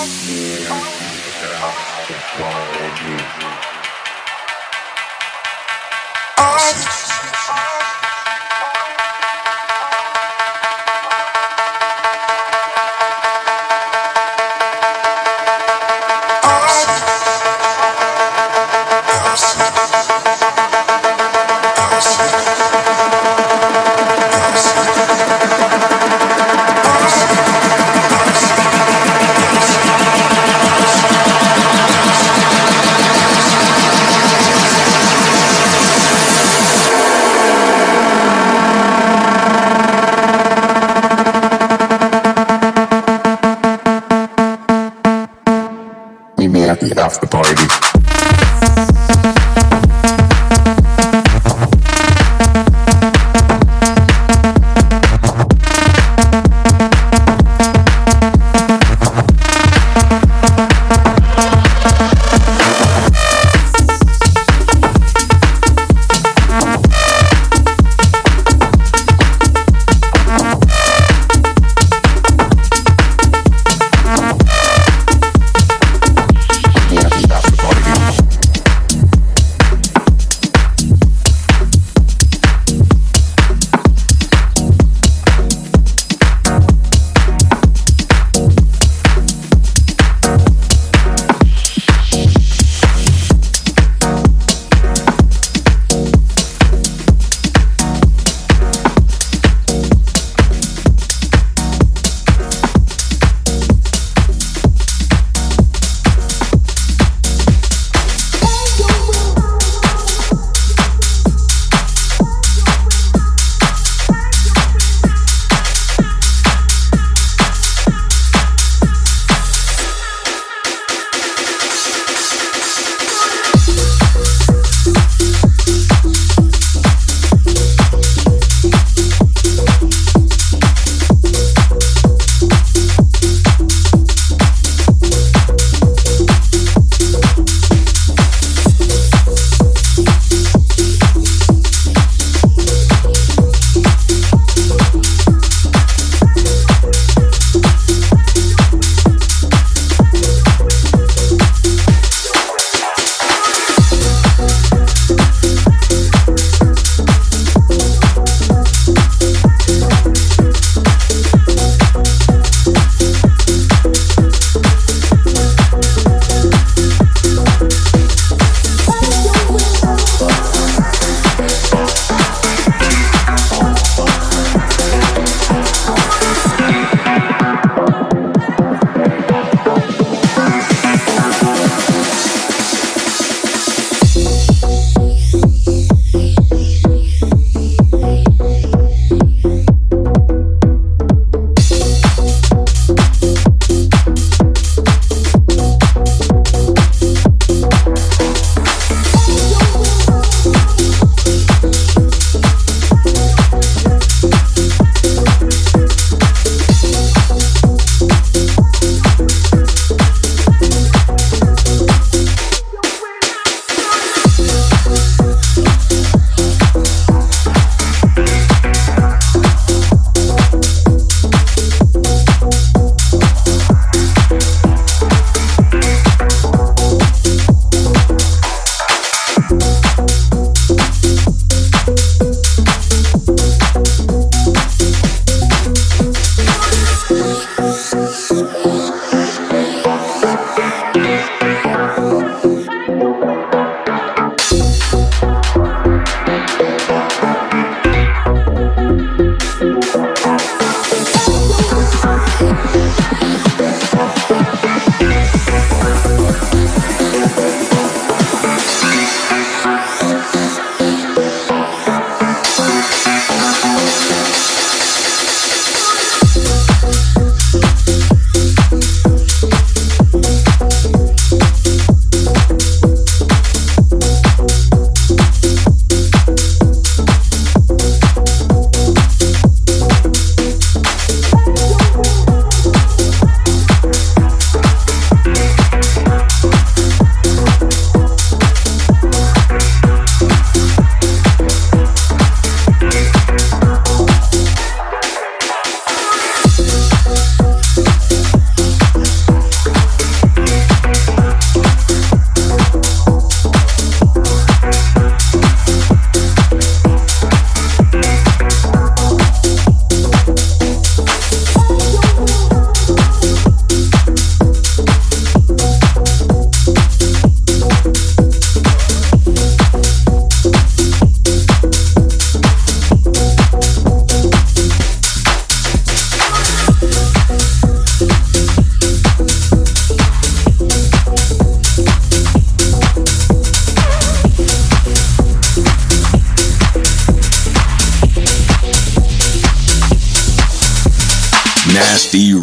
Thank you.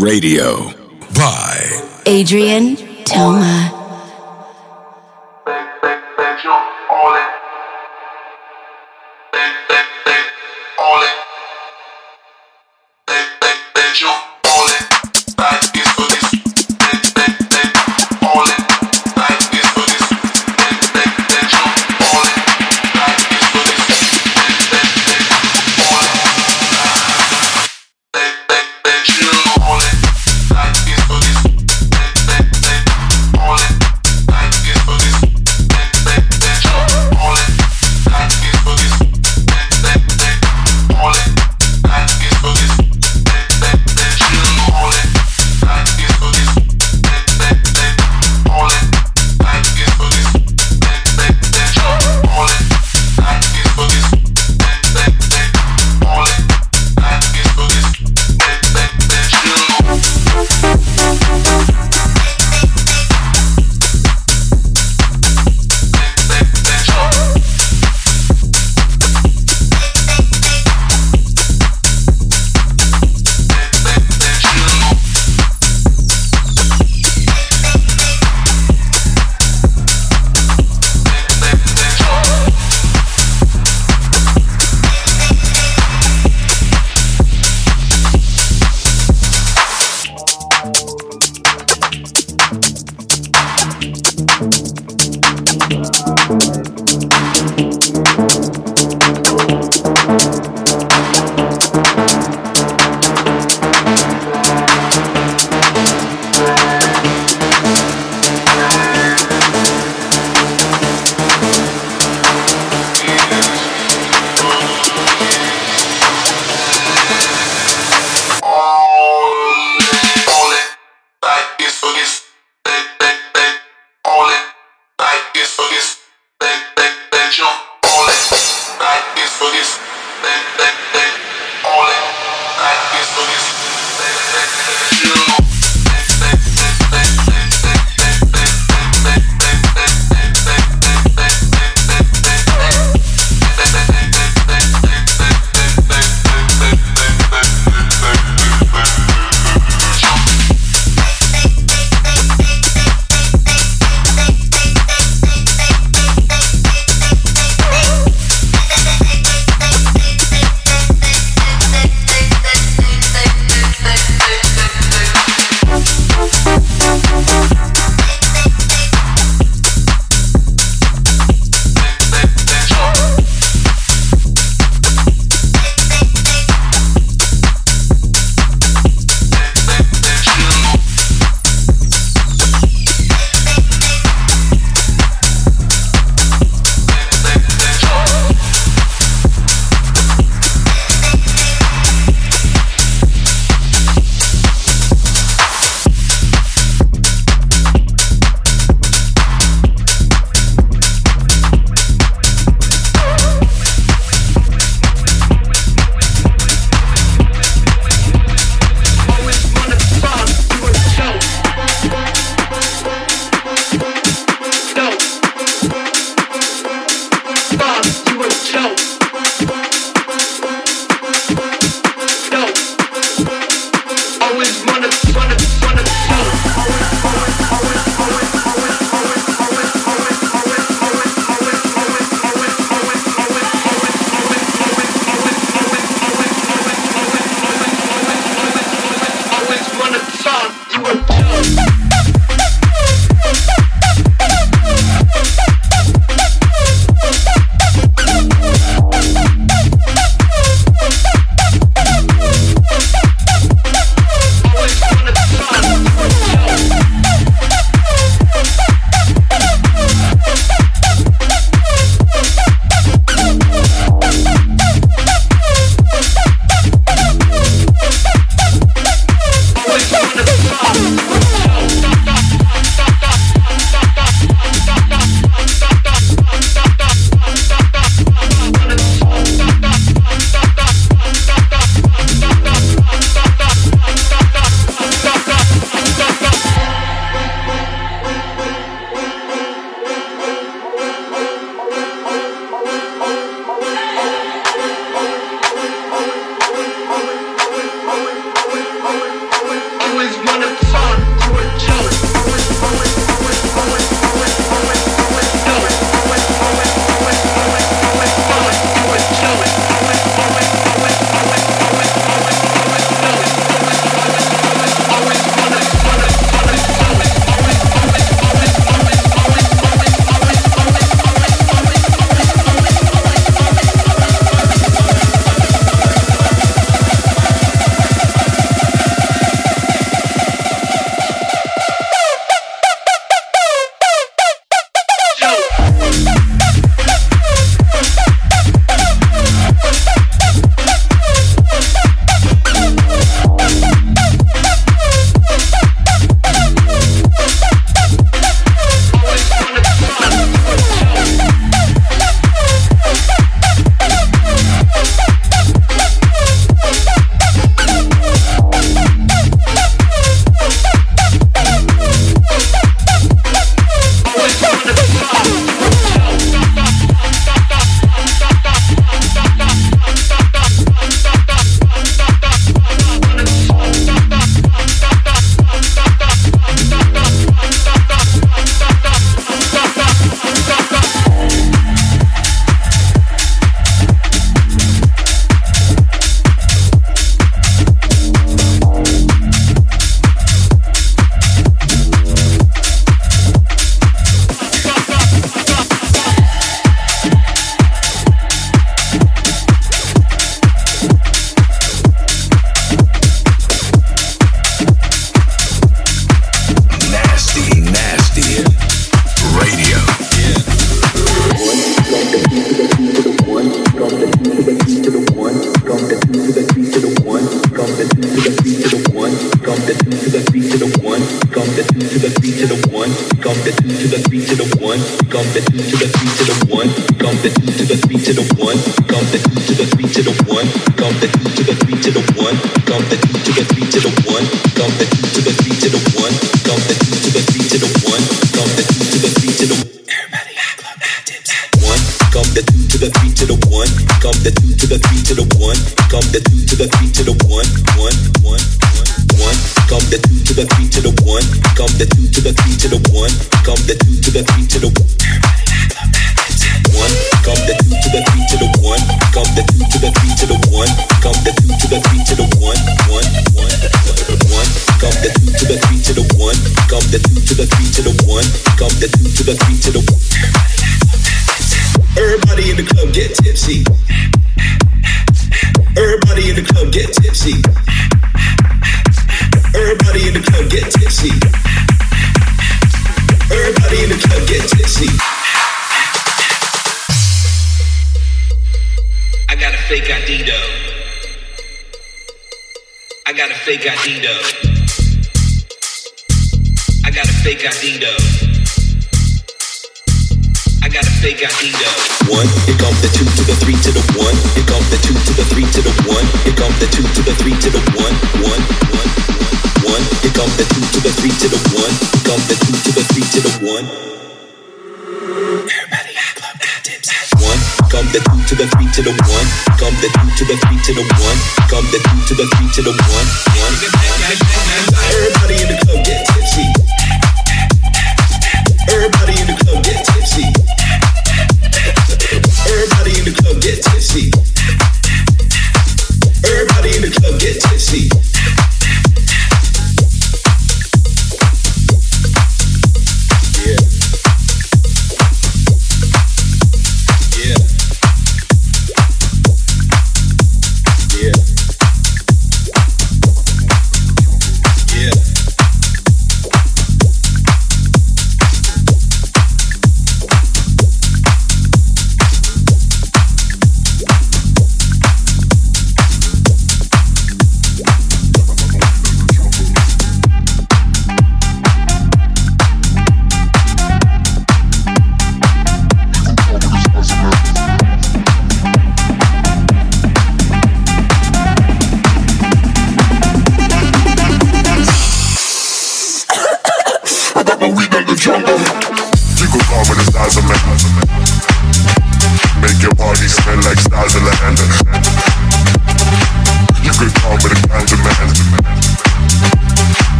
Radio by Adrien Toma.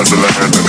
Wonderland.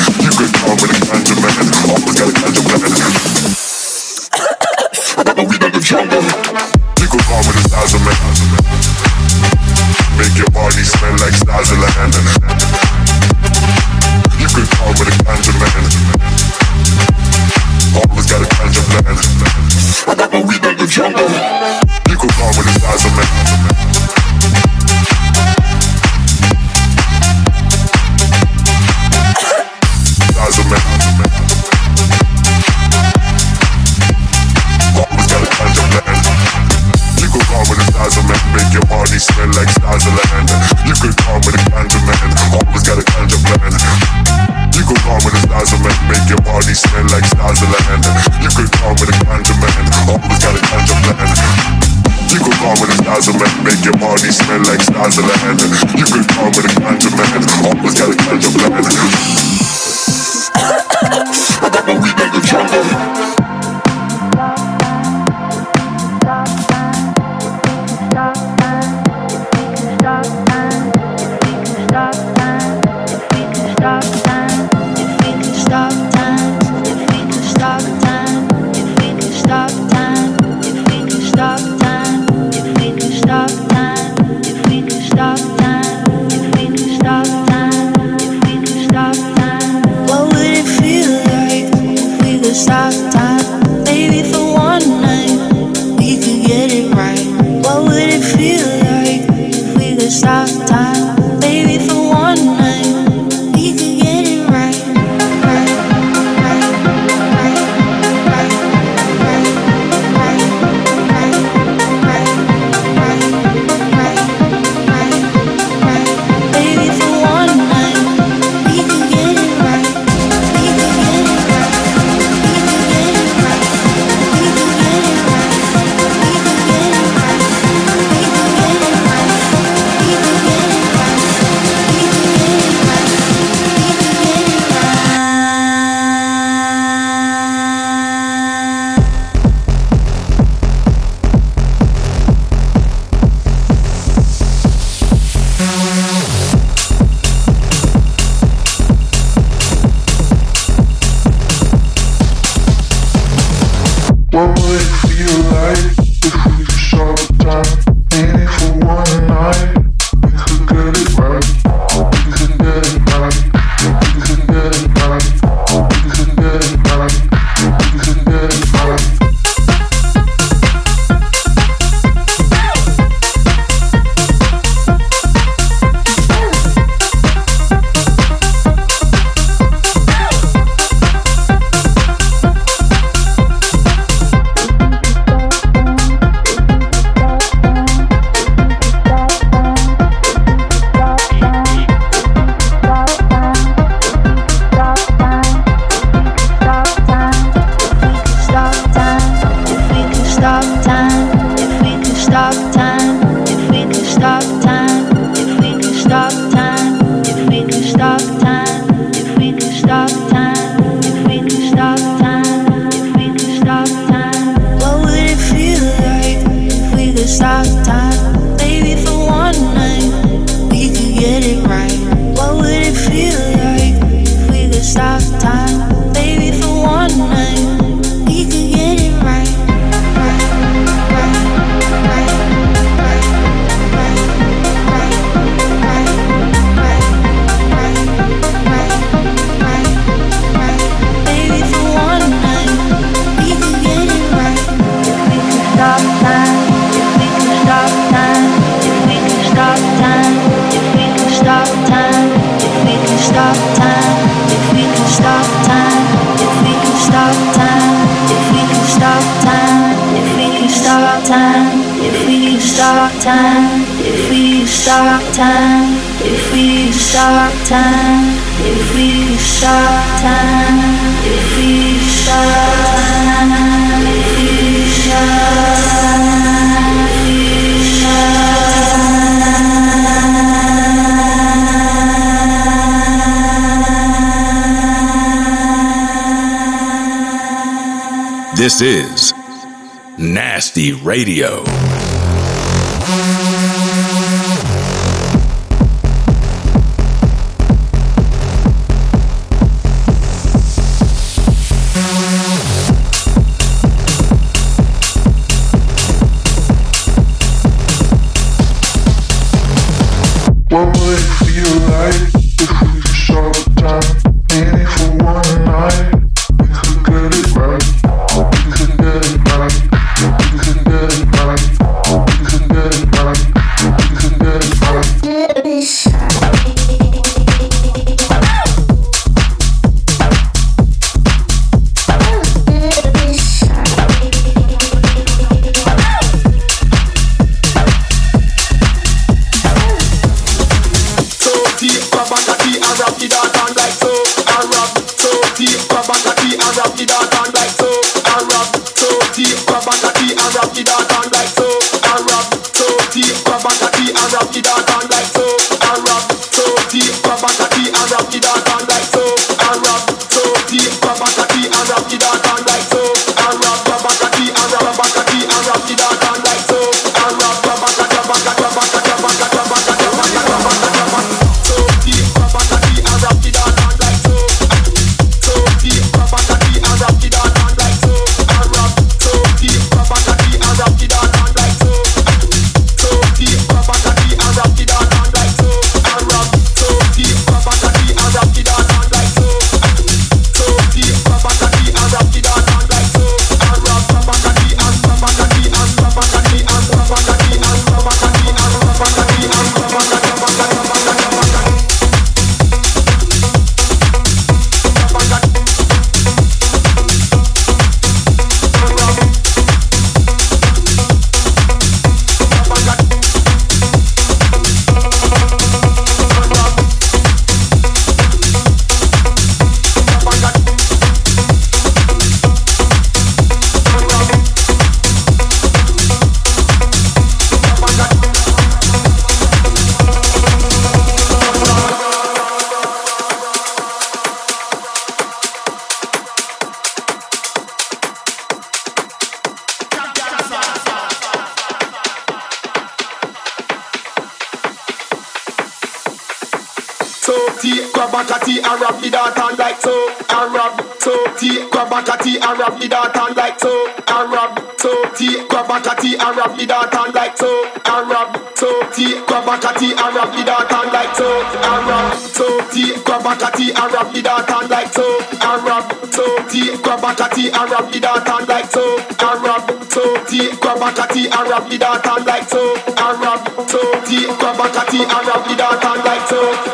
a catty Arab me daughter like so Arab so T grab a catty Arab me daughter like so Arab so T grab a catty Arab me daughter like so Arab so T grab a catty Arab me daughter like so Arab so T grab a catty Arab me daughter like so Arab so T grab a catty Arab me daughter like so Arab so T grab a catty Arab me daughter like so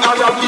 the Arab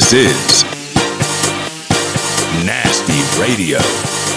This is Nasty Radio.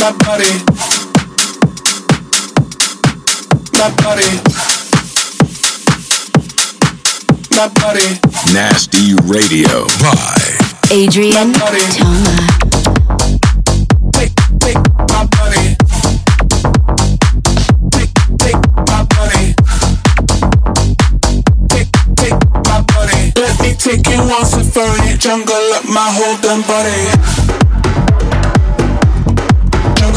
My body, my body, my body. Nasty Radio by Adrien Toma. Take, take my body. Take, take my body. Take, take my body. Let me take you on safari, jungle up my whole damn body.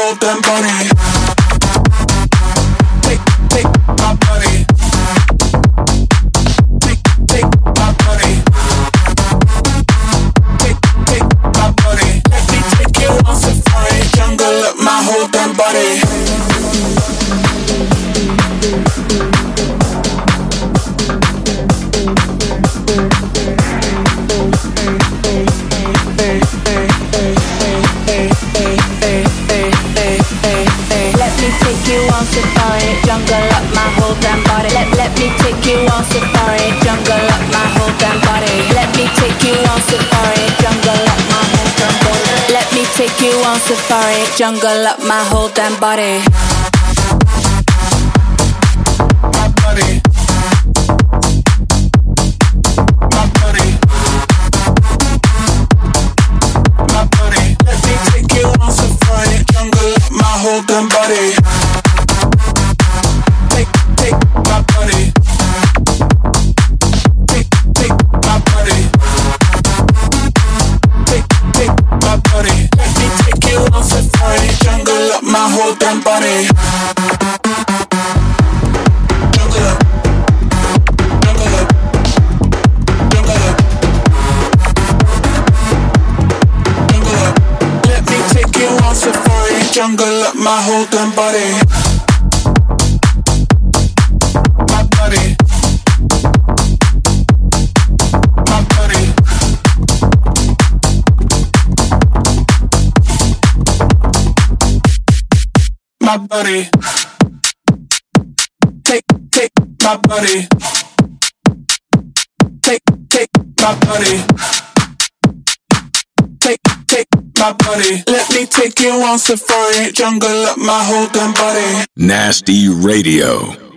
hold them body. Jungle up my whole damn body. My buddy. my buddy Take, take my buddy. Take, take my buddy my body. Let me take you on safari, jungle up my whole damn body. Nasty Radio.